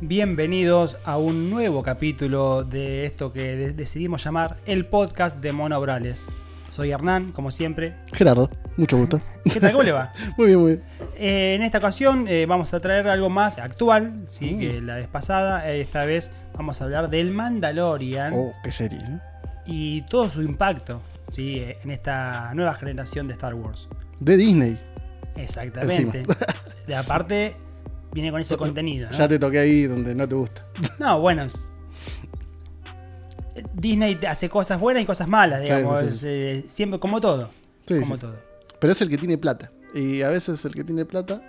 Bienvenidos a un nuevo capítulo de esto que de- decidimos llamar el podcast de Mono Brales. Soy Hernán, como siempre. Gerardo, mucho gusto. ¿Qué tal? ¿Cómo le va? Muy bien, muy bien. Eh, en esta ocasión eh, vamos a traer algo más actual, ¿sí? Mm. que la vez pasada. Eh, esta vez vamos a hablar del Mandalorian Oh, qué serie. ¿eh? y todo su impacto ¿sí? en esta nueva generación de Star Wars. De Disney. Exactamente. De aparte, viene con ese contenido. ¿no? Ya te toqué ahí donde no te gusta. No, bueno. Disney hace cosas buenas y cosas malas, digamos. sí, sí. es, eh, siempre como todo. Sí, como todo. Pero es el que tiene plata. Y a veces el que tiene plata.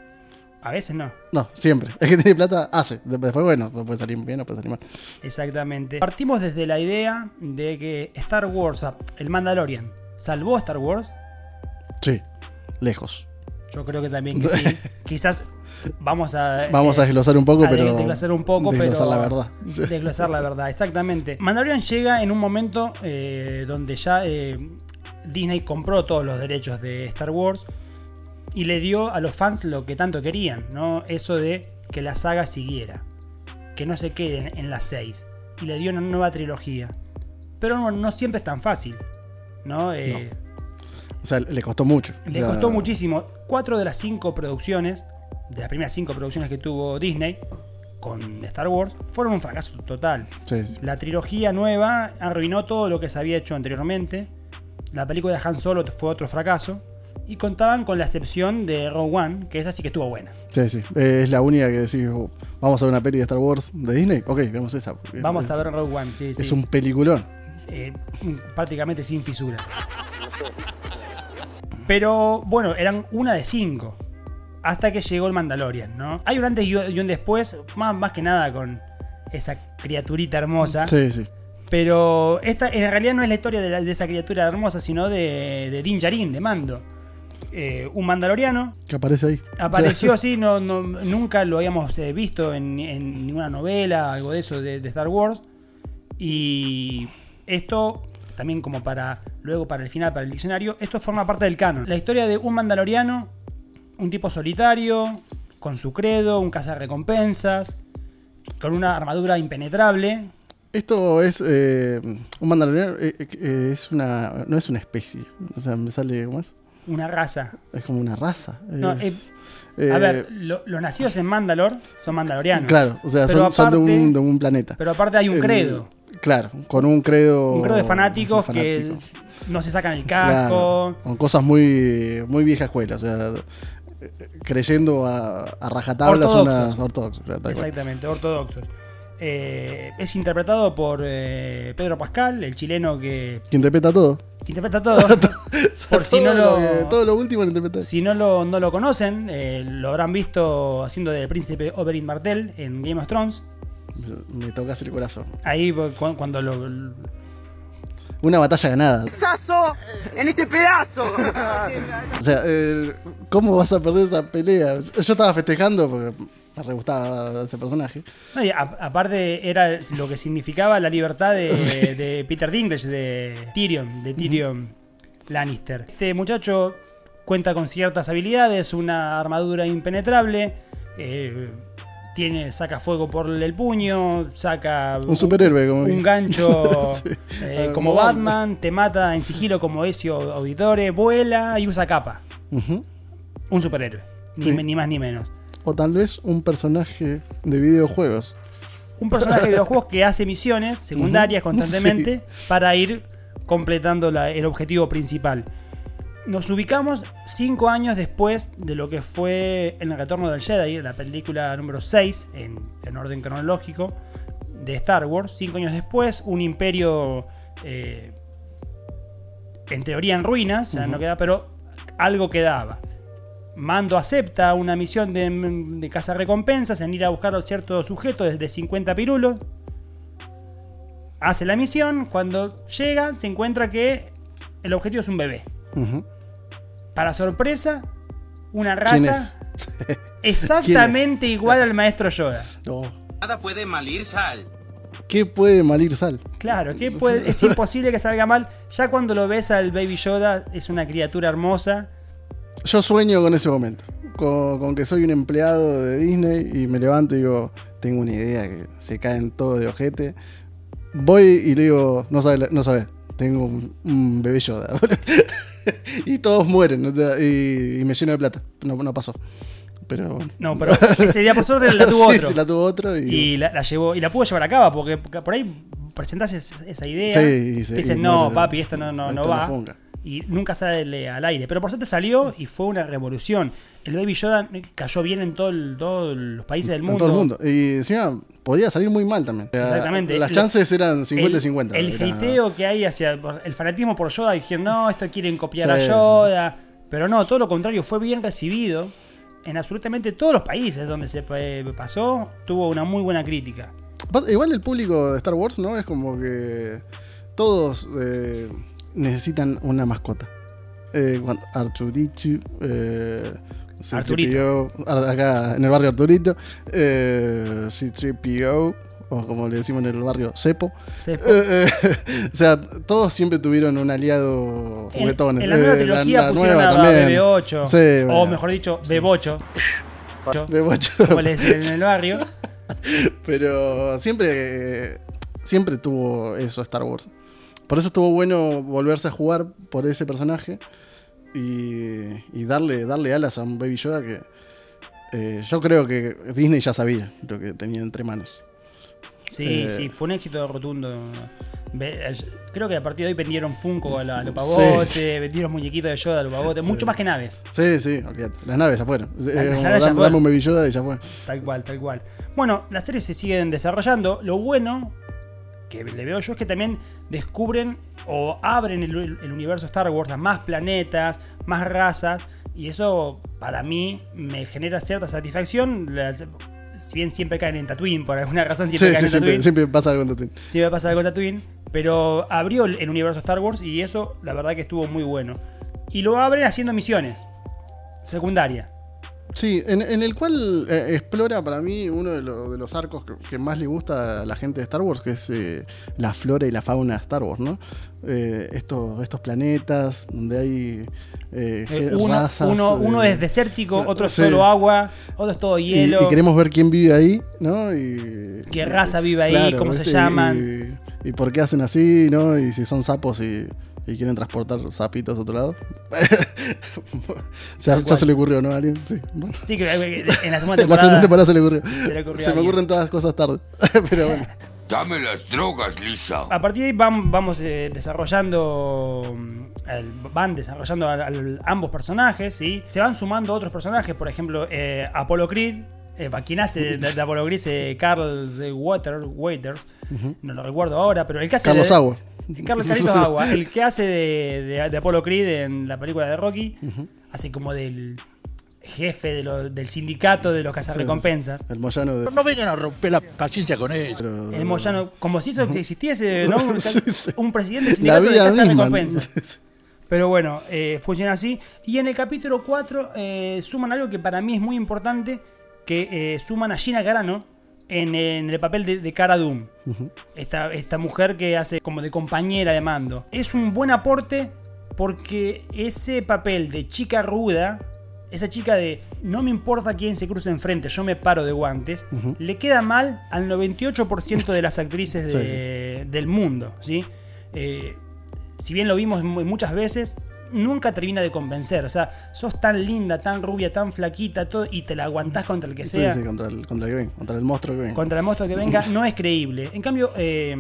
A veces no. No, siempre. El que tiene plata hace. Después, bueno, puede salir bien o puede salir mal. Exactamente. Partimos desde la idea de que Star Wars, el Mandalorian, salvó a Star Wars. Sí, lejos. Yo creo que también que sí. Quizás vamos a. Vamos eh, a desglosar un poco, a pero. desglosar un poco, desglosar pero- la verdad. Sí. Desglosar la verdad, exactamente. Mandalorian llega en un momento eh, donde ya eh, Disney compró todos los derechos de Star Wars y le dio a los fans lo que tanto querían, ¿no? Eso de que la saga siguiera, que no se quede en las seis. Y le dio una nueva trilogía. Pero no, no siempre es tan fácil, ¿no? Eh, O sea, le costó mucho. le costó muchísimo. Cuatro de las cinco producciones, de las primeras cinco producciones que tuvo Disney con Star Wars, fueron un fracaso total. Sí, sí. La trilogía nueva arruinó todo lo que se había hecho anteriormente. La película de Han Solo fue otro fracaso. Y contaban con la excepción de Rogue One, que esa sí que estuvo buena. Sí, sí. Eh, es la única que decís, oh, vamos a ver una peli de Star Wars de Disney. Ok, vemos esa. Vamos es- a ver Rogue One, sí, sí. Es un peliculón. Eh, prácticamente sin fisura. Pero bueno, eran una de cinco. Hasta que llegó el Mandalorian, ¿no? Hay un antes y un después, más, más que nada con esa criaturita hermosa. Sí, sí. Pero esta en realidad no es la historia de, la- de esa criatura hermosa, sino de, de Din Djarin, de Mando. Eh, un mandaloriano. Que aparece ahí. Apareció así, no, no- nunca lo habíamos eh, visto en, en ninguna novela, algo de eso de, de Star Wars. Y esto, también como para luego para el final, para el diccionario, esto forma parte del canon. La historia de un mandaloriano, un tipo solitario, con su credo, un cazarrecompensas, con una armadura impenetrable, Esto es eh, un mandaloriano, eh, eh, es una, no es una especie, o sea, me sale ¿cómo es? una raza. Es como una raza. No, es- A ver, lo- los nacidos en Mandalor son mandalorianos. claro, o sea, son, son de, un, de un planeta. Pero aparte hay un credo. Claro, con un credo. Un credo de fanáticos que fanático. no se sacan el Claro, casco. con cosas muy, muy vieja escuela, o sea, creyendo a, a rajatabla son Ortodoxos. las ortodoxos. Exactamente, ortodoxos. Eh, es interpretado por eh, Pedro Pascal, el chileno que, Que interpreta todo. que interpreta todo. por si no todo, lo, que- todo lo último lo interpreta. si no lo, no lo conocen, eh, lo habrán visto haciendo del príncipe Oberyn Martell en Game of Thrones. Me, tocas el corazón. Ahí cu- cuando lo, Una batalla ganada. ¡Sazo en este pedazo! O sea, eh, ¿cómo vas a perder esa pelea? Yo estaba festejando porque me re gustaba ese personaje. No, y a- aparte era lo que significaba la libertad de, Sí. de Peter Dinklage, de Tyrion, de Tyrion Lannister. Este muchacho cuenta con ciertas habilidades, una armadura impenetrable, eh, tiene, saca fuego por el puño, saca Un superhéroe, como un gancho Sí. eh, como Batman, te mata en sigilo como Ezio Auditore, vuela y usa capa. Un superhéroe, ni, Sí. ni más ni menos. O tal vez un personaje de videojuegos. un personaje de videojuegos que hace misiones secundarias constantemente para ir completando la- el objetivo principal. Nos ubicamos cinco años después de lo que fue El Retorno del Jedi, la película número 6, en, en orden cronológico, de Star Wars. Cinco años después, un imperio eh, en teoría en ruinas, ya no queda, pero algo quedaba. Mando acepta una misión de, de recompensas en ir a buscar a cierto sujeto desde 50 pirulos. Hace la misión, cuando llega se encuentra que el objetivo es un bebé. Para sorpresa, una ¿Quién raza es? exactamente igual al maestro Yoda. No. Nada puede malir sal. ¿Qué puede malir sal? Claro, puede- es imposible que salga mal. Ya cuando lo ves al Baby Yoda, es una criatura hermosa. Yo sueño con ese momento. con, con que soy un empleado de Disney y me levanto y digo, tengo una idea que se caen todos de ojete. Voy y le digo, no sabes, no sabes, tengo un, un bebé Yoda. y todos mueren y, y me lleno de plata. No, no pasó. Pero bueno. No, pero ese día por suerte la tuvo Sí, otro. sí, la tuvo otro y, y la, la llevó y la pudo llevar a cabo porque por ahí presentás es- esa idea Sí, te dicen no muere. papi esto no no, no Esto no va y nunca sale al aire pero por suerte salió y fue una revolución el Baby Yoda cayó bien en todo el- todos los países del en mundo todo el mundo. Y encima podría salir muy mal también. Exactamente. Las chances eran 50 el, 50. el que hay hacia el fanatismo por Yoda dijeron no esto quieren copiar Sí, a Yoda pero no todo lo contrario fue bien recibido en absolutamente todos los países donde se eh, pasó tuvo una muy buena crítica Igual el público de Star Wars, ¿no? Es como que todos eh, necesitan una mascota. Eh, Arturito, eh. C-3PO, Ar- acá en el barrio Arturito, eh, C3PO, o como le decimos en el barrio, Cepo. Se- Eh, eh, o sea, todos siempre tuvieron un aliado juguetón. en la nueva Eh, trilogía la pusieron nueva a también. BB8, Sí, o mejor dicho, Bebocho, De bocho. como le dicen en el barrio. Pero siempre, siempre tuvo eso Star Wars. Por eso estuvo bueno volverse a jugar por ese personaje y, y darle, darle alas a un Baby Yoda que eh, yo creo que Disney ya sabía lo que tenía entre manos. Sí, Eh. sí, fue un éxito rotundo. Eh, Creo que a partir de hoy vendieron Funko a, la- a los pavotes, vendieron muñequitos de Yoda a los pavotes, mucho más que naves. Sí, sí. Las naves ya fueron. las Eh, naves ya fueron. un Baby Yoda y ya fue. Tal cual, tal cual. Bueno, las series se siguen desarrollando. Lo bueno que le veo yo es que también descubren o abren el, el universo Star Wars a más planetas, más razas. Y eso para mí me genera cierta satisfacción. La- si bien siempre caen en Tatooine, por alguna razón siempre Sí, caen sí, en siempre, Tatooine. siempre pasa algo en Tatooine. Siempre pasa algo en Tatooine. Pero abrió el, el universo Star Wars y eso la verdad que estuvo muy bueno. Y lo abren haciendo misiones secundarias. Sí, en, en el cual eh, explora para mí uno de, lo- de los arcos que, que más le gusta a la gente de Star Wars, que es eh, la flora y la fauna de Star Wars, ¿no? Eh, estos, estos planetas donde hay eh, uno, razas. uno, uno es desértico, otro es sí. solo agua, otro es todo hielo. y queremos ver quién vive ahí, ¿no? Y, ¿Qué raza vive ahí? ¿Cómo se llaman? Y, y por qué hacen así, ¿no? Y si son sapos y, y quieren transportar sapitos a otro lado. ya, se le ocurrió, ¿no? A alguien? Sí. Bueno. Sí, que eh, en la segunda La temporada. segunda temporada se le ocurrió. se le ocurrió a Se me ocurren todas las cosas tarde. Pero bueno. Dame las drogas, Lisa. A partir de ahí van, vamos eh, desarrollando. el- van desarrollando al- al- ambos personajes, ¿sí? Se van sumando otros personajes, por ejemplo, eh, Apollo Creed. Eh, quien hace de, de Apollo Creed, eh, Carl eh, Water, Waters, no lo recuerdo ahora, pero el que hace Carlos de- Agua. Carlos Carlitos Agua, el que hace de, de, de Apollo Creed en la película de Rocky, hace como del jefe de lo- del sindicato de los cazarrecompensas. El Moyano de. No vengan a romper la paciencia con eso. pero- El Moyano, como si eso existiese, ¿no? Un, Sí, sí. un presidente del sindicato de vida casa misma. recompensas. Sí, sí. Pero bueno, eh, funciona así. Y en el capítulo 4 eh, suman algo que para mí es muy importante, que eh, suman a Gina Carano en, en el papel de, de Cara Doom. esta, esta mujer que hace como de compañera de mando. Es un buen aporte porque ese papel de chica ruda, esa chica de no me importa quién se cruce enfrente, yo me paro de guantes, le queda mal al 98% de las actrices de- del mundo. ¿sí? Eh, si bien lo vimos mu- muchas veces, nunca termina de convencer. O sea, sos tan linda, tan rubia, tan flaquita, todo, y te la aguantás contra el que sea. sí, contra el, contra el que ven, contra el monstruo que ven. Contra el monstruo que venga, no es creíble. En cambio, eh,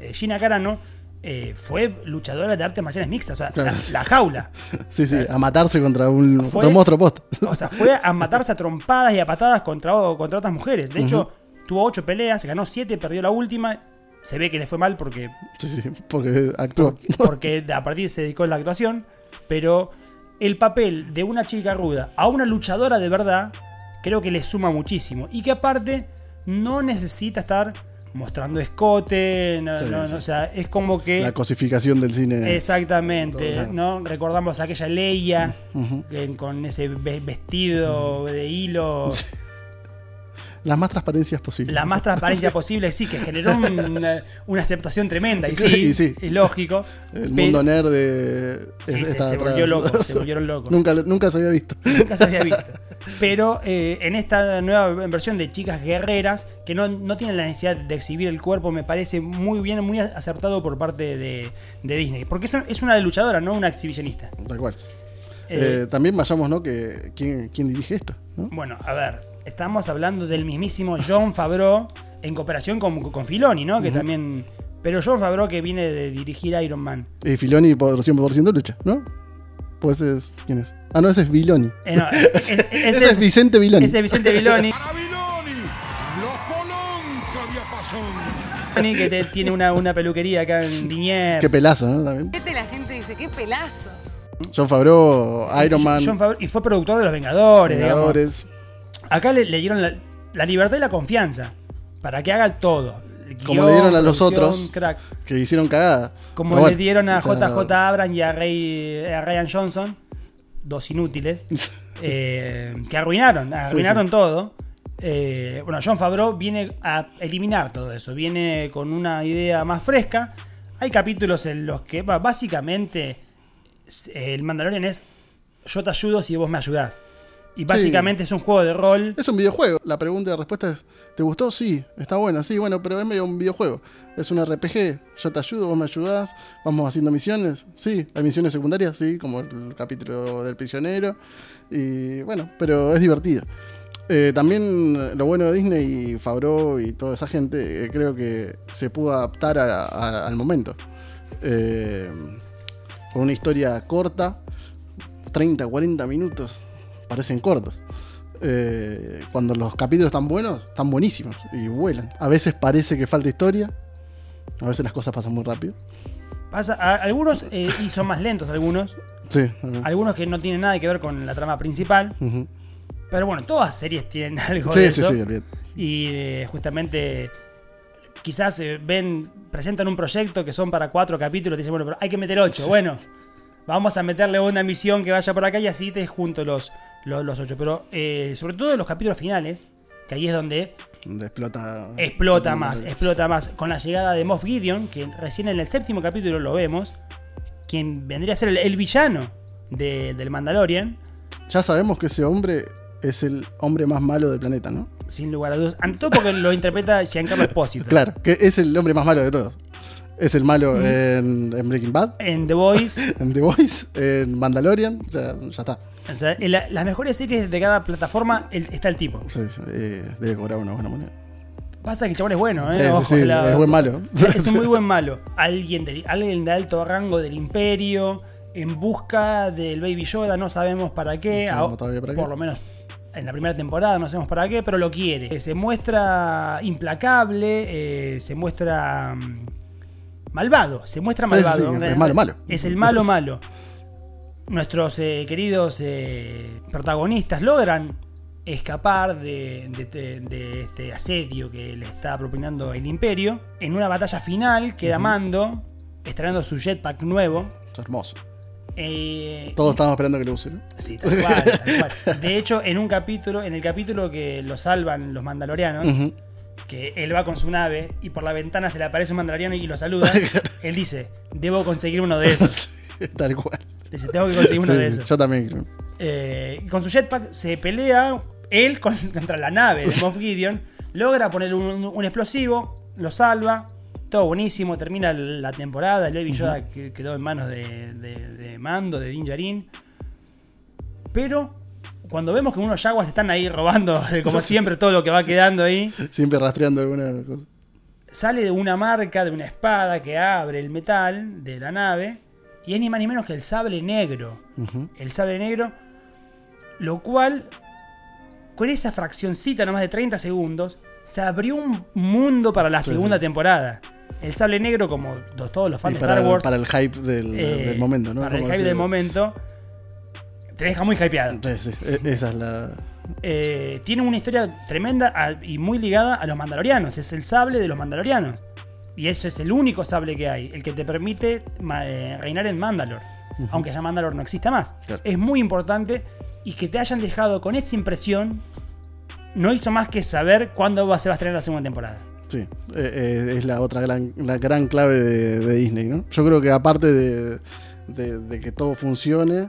eh, Gina Carano eh, fue luchadora de artes marciales mixtas, o sea, Claro. la, la jaula. Sí, sí, a matarse contra un, Fue- un monstruo posta. O sea, fue a matarse a trompadas y a patadas contra, contra otras mujeres. De hecho, tuvo ocho peleas, ganó siete, perdió la última. Se ve que le fue mal porque Sí, sí, porque actuó. porque a partir se dedicó a la actuación, pero el papel de una chica ruda a una luchadora de verdad creo que le suma muchísimo y que aparte no necesita estar mostrando escote, no- Sí, no- sí. no, o sea, es como que La cosificación del cine. exactamente, Todo. ¿no? Recordamos aquella Leia con ese ve- vestido de hilo Las más transparencias posibles. la más transparencia posible, sí, que generó una, una aceptación tremenda y sí, Y sí. es lógico. El mundo nerd de, Sí, se, se volvió loco, se volvieron locos. nunca, nunca se había visto. Nunca se había visto. Pero eh, en esta nueva versión de chicas guerreras, que no, no tienen la necesidad de exhibir el cuerpo, me parece muy bien, muy acertado por parte de, de Disney. Porque es una, es una luchadora, no una exhibicionista. Tal cual. Eh, Eh, también vayamos, ¿no? Que, ¿quién, quién dirige esto? ¿no? Bueno, a ver, estamos hablando del mismísimo John Favreau en cooperación con, con Filoni, ¿no? Que también. Pero John Favreau que viene de dirigir Iron Man. Y Filoni por 100% lucha, ¿no? Pues es. ¿Quién es? Ah, no, ese es Viloni. Eh, no, es- es- Ese, ese es Vicente Viloni. ese es Vicente Viloni, que te- tiene una, una peluquería acá en Liniers. Qué pelazo, ¿no? También. La gente dice, qué pelazo. John Favreau, Iron Man, John Favreau- y fue productor de Los Vengadores. digamos. Acá le, le dieron la, la libertad y la confianza para que haga el todo. El Como le dieron a los otros. Crack. Que hicieron cagada. Como le dieron a JJ Abrams y a, Ray- a Ryan Johnson, dos inútiles, eh, que arruinaron, arruinaron sí. todo. Eh, bueno, John Favreau viene a eliminar todo eso, viene con una idea más fresca. Hay capítulos en los que básicamente el Mandalorian es yo te ayudo si vos me ayudás. Y básicamente es un juego de rol. Es un videojuego. La pregunta y la respuesta es: ¿te gustó? Sí, está buena, sí, bueno, pero es medio un videojuego. Es un RPG. Yo te ayudo, vos me ayudás. Vamos haciendo misiones. Sí, hay misiones secundarias, sí, como el capítulo del prisionero. Y bueno, pero es divertido. Eh, también lo bueno de Disney y Favreau y toda esa gente, eh, creo que se pudo adaptar a- a- al momento. Eh, con una historia corta, 30, 40 minutos, parecen cortos. Eh, cuando los capítulos están buenos, están buenísimos y vuelan. A veces parece que falta historia, a veces las cosas pasan muy rápido. Pasa, a- algunos eh, y son más lentos, algunos. Sí, Algunos que no tienen nada que ver con la trama principal. Pero bueno, todas series tienen algo sí, de sí, eso. sí. Y eh, justamente quizás eh, ven, presentan un proyecto que son para cuatro capítulos, dicen, bueno, pero hay que meter ocho. Bueno, vamos a meterle una misión que vaya por acá y así te junto los, los, los ocho. Pero eh, sobre todo en los capítulos finales, que ahí es donde Donde explota. explota más, explota más. Con la llegada de Moff Gideon, que recién en el séptimo capítulo lo vemos, quien vendría a ser el, el villano de- del Mandalorian. Ya sabemos que ese hombre es el hombre más malo del planeta, ¿no? Sin lugar a dudas. Ante todo porque lo interpreta Giancarlo Esposito. Claro, que es el hombre más malo de todos. Es el malo Mm. en, en Breaking Bad, En The Voice. en The Voice, en Mandalorian, o sea, ya está. O sea, en la- las mejores series de cada plataforma el- está el tipo. Sí, sí, eh, debe cobrar una buena moneda. Pasa que el chabón es bueno, ¿eh? Sí, Ojo, sí, la- es buen malo. Es un muy buen malo. Alguien de, alguien de alto rango del imperio, en busca del Baby Yoda, no sabemos para qué. No sabemos todavía para qué. Por lo menos en la primera temporada no sabemos para qué, pero lo quiere. Eh, Se muestra implacable, eh, se muestra mm, malvado, se muestra sí, malvado. sí, es malo, malo. Es el malo malo. Nuestros eh, queridos eh, protagonistas logran escapar de, de- de este asedio que le está propinando el imperio. En una batalla final queda Mando, estrenando su jetpack nuevo. Es hermoso. Eh, Todos estábamos esperando que lo use, ¿no? Sí, tal cual, tal cual. De hecho, en un capítulo, en el capítulo que lo salvan los mandalorianos. Que él va con su nave y por la ventana se le aparece un mandaloriano y lo saluda, él dice, debo conseguir uno de esos. Tal cual. Dice, tengo que conseguir uno Sí, de esos. Yo también creo. Eh, con su jetpack se pelea él con- contra la nave de Moff Gideon, logra poner un, un explosivo, lo salva, todo buenísimo, termina la temporada, el Baby Yoda que- quedó en manos de, de- de Mando, de Din Djarin. Pero cuando vemos que unos yaguas están ahí robando, de como siempre, todo lo que va quedando ahí, Siempre rastreando alguna cosa. sale de una marca, de una espada que abre el metal de la nave, y es ni más ni menos que el sable negro el sable negro, lo cual, con esa fraccioncita nomás de 30 segundos, se abrió un mundo para la Sí, segunda sí. temporada. El sable negro, como to- todos los fans Y de para, Star Wars, para el hype del, eh, del momento, ¿no? para el hype del momento, te deja muy hypeado. Sí, sí, e- esa es la. Eh, tiene una historia tremenda a- y muy ligada a los mandalorianos. Es el sable de los mandalorianos. Y eso es el único sable que hay, el que te permite eh, reinar en Mandalor. Aunque ya Mandalor no exista más. Claro. Es muy importante y que te hayan dejado con esta impresión no hizo más que saber cuándo va, se va a estrenar la segunda temporada. Sí, eh, eh, es la otra gran, la gran clave de, de Disney, ¿no? Yo creo que aparte de, de- de que todo funcione,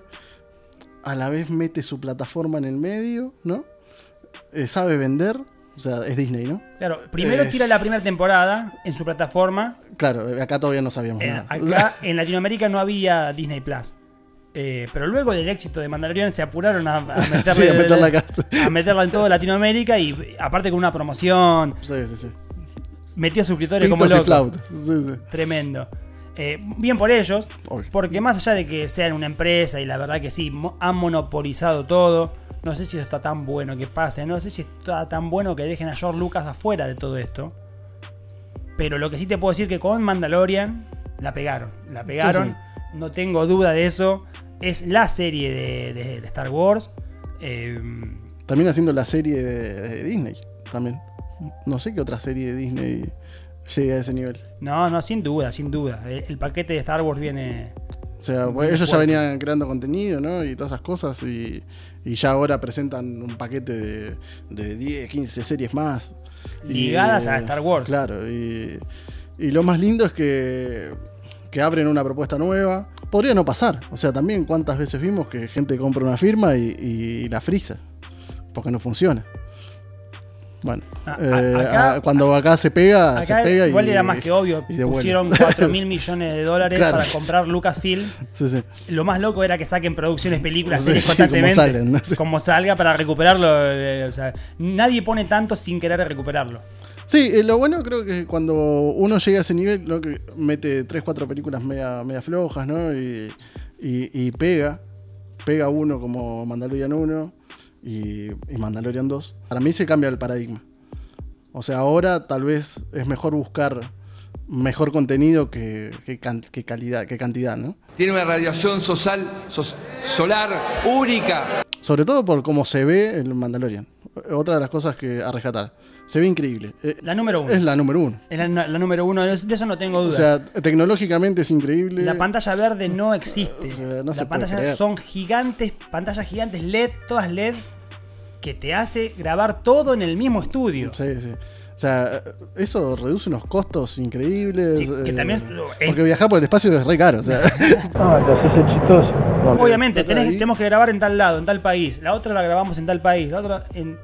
a la vez mete su plataforma en el medio, ¿no? Eh, sabe vender, o sea, es Disney, ¿no? Claro, primero Es- tira la primera temporada en su plataforma. Claro, acá todavía no sabíamos Eh, nada. acá en Latinoamérica no había Disney Plus. Eh, pero luego del éxito de Mandalorian se apuraron a, a meterle- Sí, a meterla acá. a meterla en toda Latinoamérica y aparte con una promoción, Sí, sí, sí. metió suscriptores como Pitos y. Tremendo. Eh, bien por ellos, porque más allá de que sean una empresa y la verdad que sí, mo- han monopolizado todo, no sé si eso está tan bueno que pase, no sé si está tan bueno que dejen a George Lucas afuera de todo esto. Pero lo que sí te puedo decir que con Mandalorian la pegaron, la pegaron, Sí, no tengo duda de eso. Es la serie de, de- de Star Wars. Eh, También haciendo la serie de, de Disney. También. No sé qué otra serie de Disney llega a ese nivel. no, no, sin duda, sin duda. El, el paquete de Star Wars viene... O sea, ellos ya venían creando contenido, ¿no? Y todas esas cosas. Y, y ya ahora presentan un paquete de, de 10, 15 series más. Y, Ligadas a Star Wars. Claro. Y, y lo más lindo es que, que abren una propuesta nueva. Podría no pasar. O sea, también cuántas veces vimos que gente compra una firma y, y la frisa. Porque no funciona. Bueno, A- a- eh, acá- a- cuando acá se pega, se Acá pega igual y, era más que obvio. Pusieron 4 mil millones de dólares Claro. para comprar Lucasfilm. Sí, sí. Lo más loco era que saquen producciones, películas, Sí, series sí, como constantemente. Como salga para recuperarlo. eh, o sea, nadie pone tanto sin querer recuperarlo. Sí, eh, lo bueno creo que cuando uno llega a ese nivel, lo que mete 3, 4 películas media, media flojas, ¿no? Y, y- y pega, pega uno como Mandalorian 1 y, y Mandalorian 2. Para mí se cambia el paradigma. O sea, ahora tal vez es mejor buscar mejor contenido que, que can- que calidad, que cantidad, ¿no? Tiene una radiación social, sos- solar única. Sobre todo por cómo se ve el Mandalorian. Otra de las cosas que a rescatar. Se ve increíble. Eh, La número uno. Es la número uno. Es la, la número uno. De eso no tengo duda. O sea, tecnológicamente es increíble. la pantalla verde no existe. O sea, no la se puede pantalla creer. son gigantes, pantallas gigantes LED, todas LED, que te hace grabar todo en el mismo estudio. Sí, sí. O sea, eso reduce unos costos increíbles. Sí, que eh, también- porque viajar por el espacio es re caro. O sea, Obviamente, tenés- tenemos que grabar en tal lado, en tal país. La otra la grabamos en tal país. La otra en.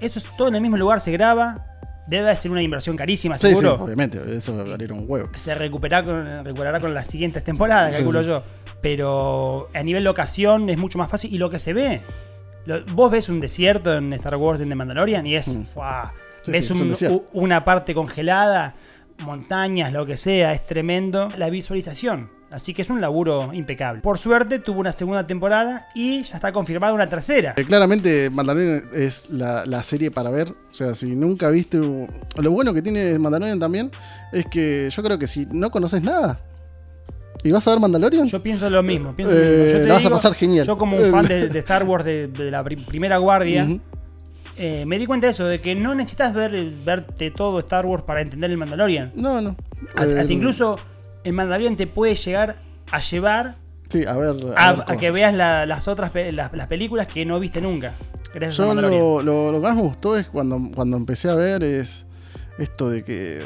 Eso es todo en el mismo lugar, se graba. Debe ser una inversión carísima, sí, sí, seguro. obviamente. Eso un huevo. se recuperará con, recuperará con las siguientes temporadas, Sí, calculo yo. Pero a nivel locación es mucho más fácil. Y lo que se ve. lo- vos ves un desierto en Star Wars en The Mandalorian y es. Mm. ves un u- una parte congelada, montañas, lo que sea. Es tremendo la visualización. Así que es un laburo impecable. Por suerte tuvo una segunda temporada y ya está confirmada una tercera. Eh, Claramente, Mandalorian es la, la serie para ver. O sea, si nunca viste. Lo bueno que tiene Mandalorian también es que yo creo que si no conoces nada y vas a ver Mandalorian, Yo pienso lo mismo. pienso Eh, lo mismo. Yo te la vas a pasar genial. Yo como un fan de, de Star Wars de, de la pri- primera guardia, eh, me di cuenta de eso, de que no necesitas ver, verte todo Star Wars para entender el Mandalorian. no, no. Hasta, Eh, hasta incluso el Mandalorian te puede llegar a llevar Sí, a ver. a, ver a que veas la- las otras las, las películas que no viste nunca. Gracias Yo lo, lo- lo que más me gustó es cuando, cuando empecé a ver es esto de que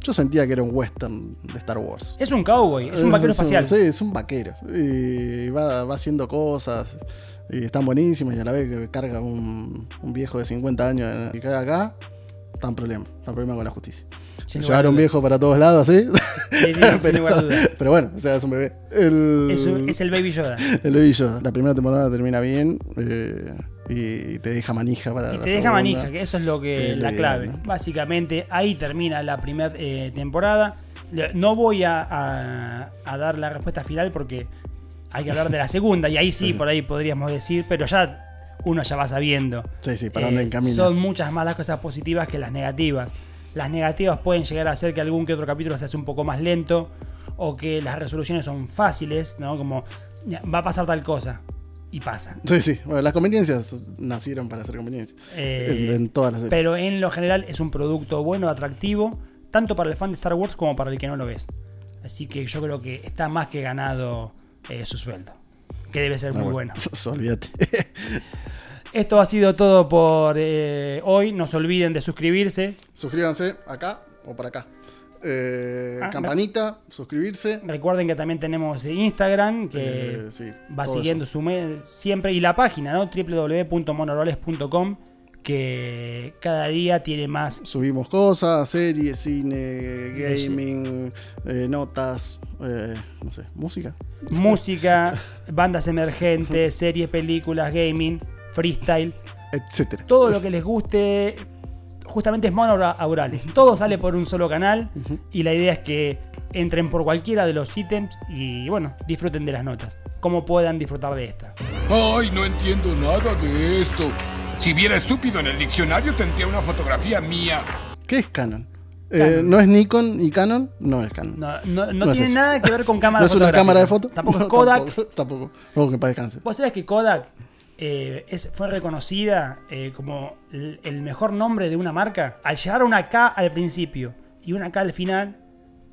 yo sentía que era un western de Star Wars. Es un cowboy, es un vaquero espacial. Sí, es un vaquero. Y va, va haciendo cosas. Y están buenísimas. Y a la vez que carga un, un viejo de 50 años y cae acá, está en problema. Está en problema con la justicia. Sin Llevar un viejo para todos lados, ¿sí? Sí, sí, duda. pero bueno, o sea, es un bebé. El, Es, es el Baby Yoda. el Baby Yoda. La primera temporada termina bien. eh, y te deja manija para Y la te deja segunda. manija, que eso es lo que la clave. Básicamente, ahí termina la primera temporada. Le- No voy a, a- a dar la respuesta final porque hay que hablar de la segunda. Y ahí sí, por ahí podríamos decir, pero ya uno ya va sabiendo. Sí, sí, para Eh, dónde encamina. son muchas más las cosas positivas que las negativas. Las negativas pueden llegar a hacer que algún que otro capítulo se hace un poco más lento o que las resoluciones son fáciles, ¿no? Como va a pasar tal cosa y pasa. Sí, sí. Bueno, las conveniencias nacieron para ser conveniencias. Eh, en, en todas las series. Pero en lo general es un producto bueno, atractivo, tanto para el fan de Star Wars como para el que no lo ves. Así que yo creo que está más que ganado eh, su sueldo. Que debe ser Ah, muy bueno. Olvídate. Esto ha sido todo por eh, hoy. No se olviden de suscribirse. Suscríbanse acá o por acá. eh, Ah, campanita, suscribirse. Recuerden que también tenemos Instagram, que Eh, sí, va siguiendo su me- siempre. Y la página, ¿no? www.monoroles.com, que cada día tiene más Subimos cosas, series, cine, gaming, eh, notas, no sé, música. música, bandas emergentes, series, películas, gaming, freestyle. etcétera. todo lo que les guste, justamente es monoaurales. Todo sale por un solo canal y la idea es que entren por cualquiera de los ítems y bueno, disfruten de las notas. Como puedan disfrutar de esta. Ay, no entiendo nada de esto. Si viera estúpido en el diccionario tendría una fotografía mía. ¿Qué es Canon? Eh. ¿No es Nikon y Canon? No es Canon. No, no- no No es tiene nada que ver con cámara ¿No es una cámara de foto? Tampoco No, es Kodak. Tampoco. tampoco. Tampoco que para descanse. Vos sabés que Kodak eh, es- fue reconocida eh, como el, mejor nombre de una marca al llevar una K al principio y una K al final.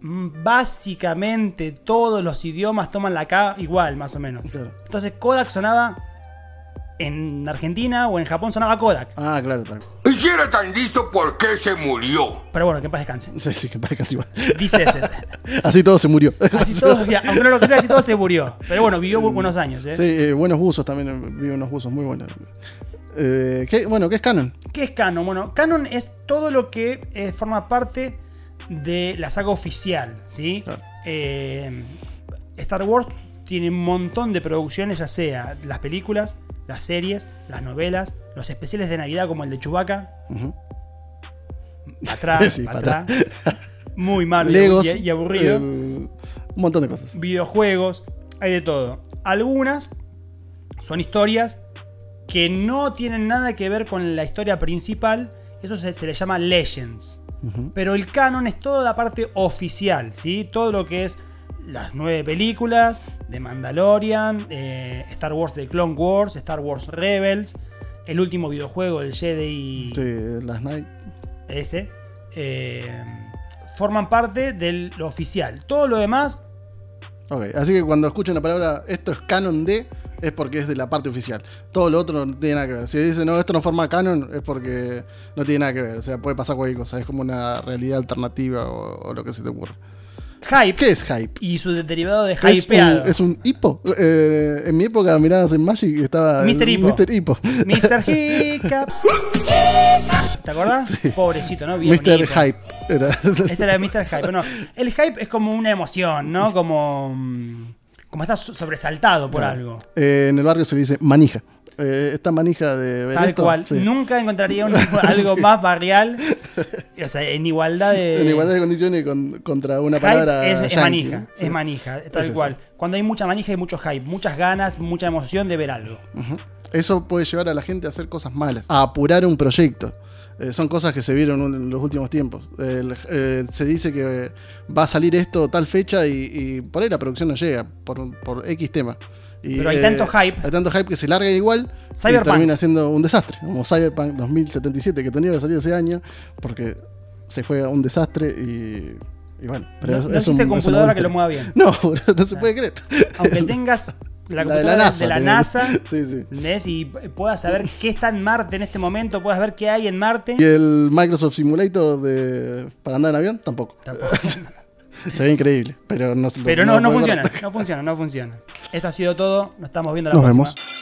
mm, Básicamente todos los idiomas toman la K igual, más o menos. Claro. Entonces Kodak sonaba en Argentina o en Japón sonaba Kodak. Ah, claro, claro. Y si era tan listo, ¿por qué se murió? Pero bueno, que en paz descanse. Sí, sí, que para descanse igual. Dice ese. Así todo se murió. Así todo, ya, aunque no lo creas, así todo se murió. Pero bueno, vivió bu- buenos años. ¿eh? Sí, eh, buenos buzos también. eh, Vi unos buzos muy buenos. Eh, ¿qué- bueno, ¿qué es Canon? ¿Qué es Canon? Bueno, Canon es todo lo que eh, forma parte de la saga oficial, ¿sí? Claro. Eh, Star Wars tiene un montón de producciones, ya sea las películas, las series, las novelas, los especiales de Navidad como el de Chewbacca, Ujú. para atrás, Sí, para atrás, muy malo y- Legos. y, y aburrido, el- un montón de cosas. videojuegos, hay de todo. Algunas son historias que no tienen nada que ver con la historia principal, eso se, se le llama Legends. Pero el canon es toda la parte oficial, ¿sí? Todo lo que es las nueve películas de Mandalorian, eh, Star Wars de Clone Wars, Star Wars Rebels, el último videojuego del Jedi Sí, las Night. ese, eh, forman parte de lo oficial. Todo lo demás, Ok, así que cuando escuchen la palabra esto es canon de, es porque es de la parte oficial. Todo lo otro no tiene nada que ver. Si dicen no, esto no forma canon, es porque no tiene nada que ver. O sea, puede pasar cualquier cosa. Es como una realidad alternativa o, o lo que se te ocurra. Hype ¿Qué es hype? y su derivado de Es un, hypeado. es un hipo. Eh, en mi época mirabas en Magic y estaba. Mr. Hippo. Mr. Hippo. Mr. Hiccup. ¿Te acordás? Pobrecito, ¿no? Bien Mr. Hype. Era. Este era Mr. Hype. No, el hype es como una emoción, ¿no? Como. mm, Como estás sobresaltado por algo. Eh, en el barrio se le dice manija. Eh, esta manija de Tal cual. sí. Nunca encontraría un- algo más barrial. O sea, en igualdad de. En igualdad de condiciones con- contra una Hype palabra. es, manija, Sí. es manija, tal Es eso. cual. Cuando hay mucha manija hay mucho hype, muchas ganas, mucha emoción de ver algo. Eso puede llevar a la gente a hacer cosas malas, a apurar un proyecto. Eh, son cosas que se vieron en los últimos tiempos. Eh, se dice que va a salir esto tal fecha y, y por ahí la producción no llega, por, por X tema. Y, Pero hay tanto hype. Hay tanto hype que se larga igual Cyberpunk. y termina siendo un desastre. Como Cyberpunk 2077 que tenía que salir ese año porque se fue a un desastre y, y bueno. Pero No, es- no es un- es computadora que lo mueva bien. No, no se puede creer. Aunque tengas la La de computadora la NASA. de la tenés. NASA, Sí, sí. y puedas saber qué está en Marte en este momento, puedas ver qué hay en Marte. Y el Microsoft Simulator de, para andar en avión tampoco. Tampoco. Se ve increíble, pero no Pero no, no funciona, no funciona, no funciona. Esto ha sido todo, nos estamos viendo la Nos próxima. vemos.